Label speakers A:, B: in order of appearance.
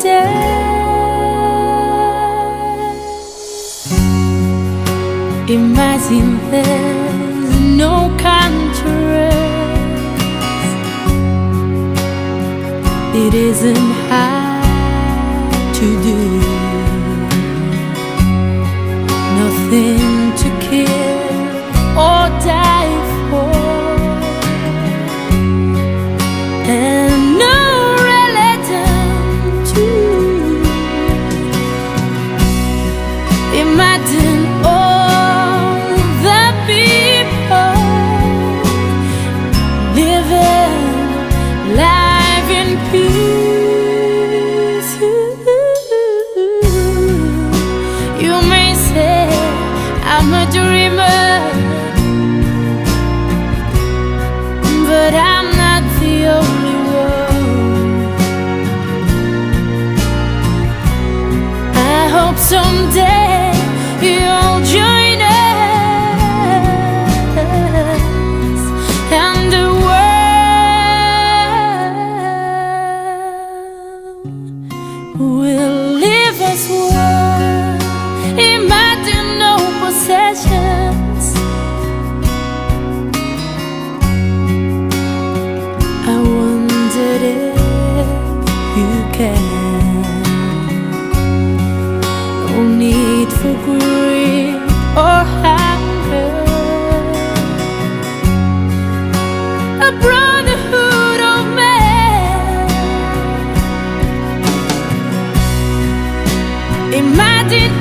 A: today. Imagine there's no contrast. It isn't hard to do. Nothing Imagine all the people living life in peace. You may say I'm a dreamer, but I'm not the only one. I hope someday Imagine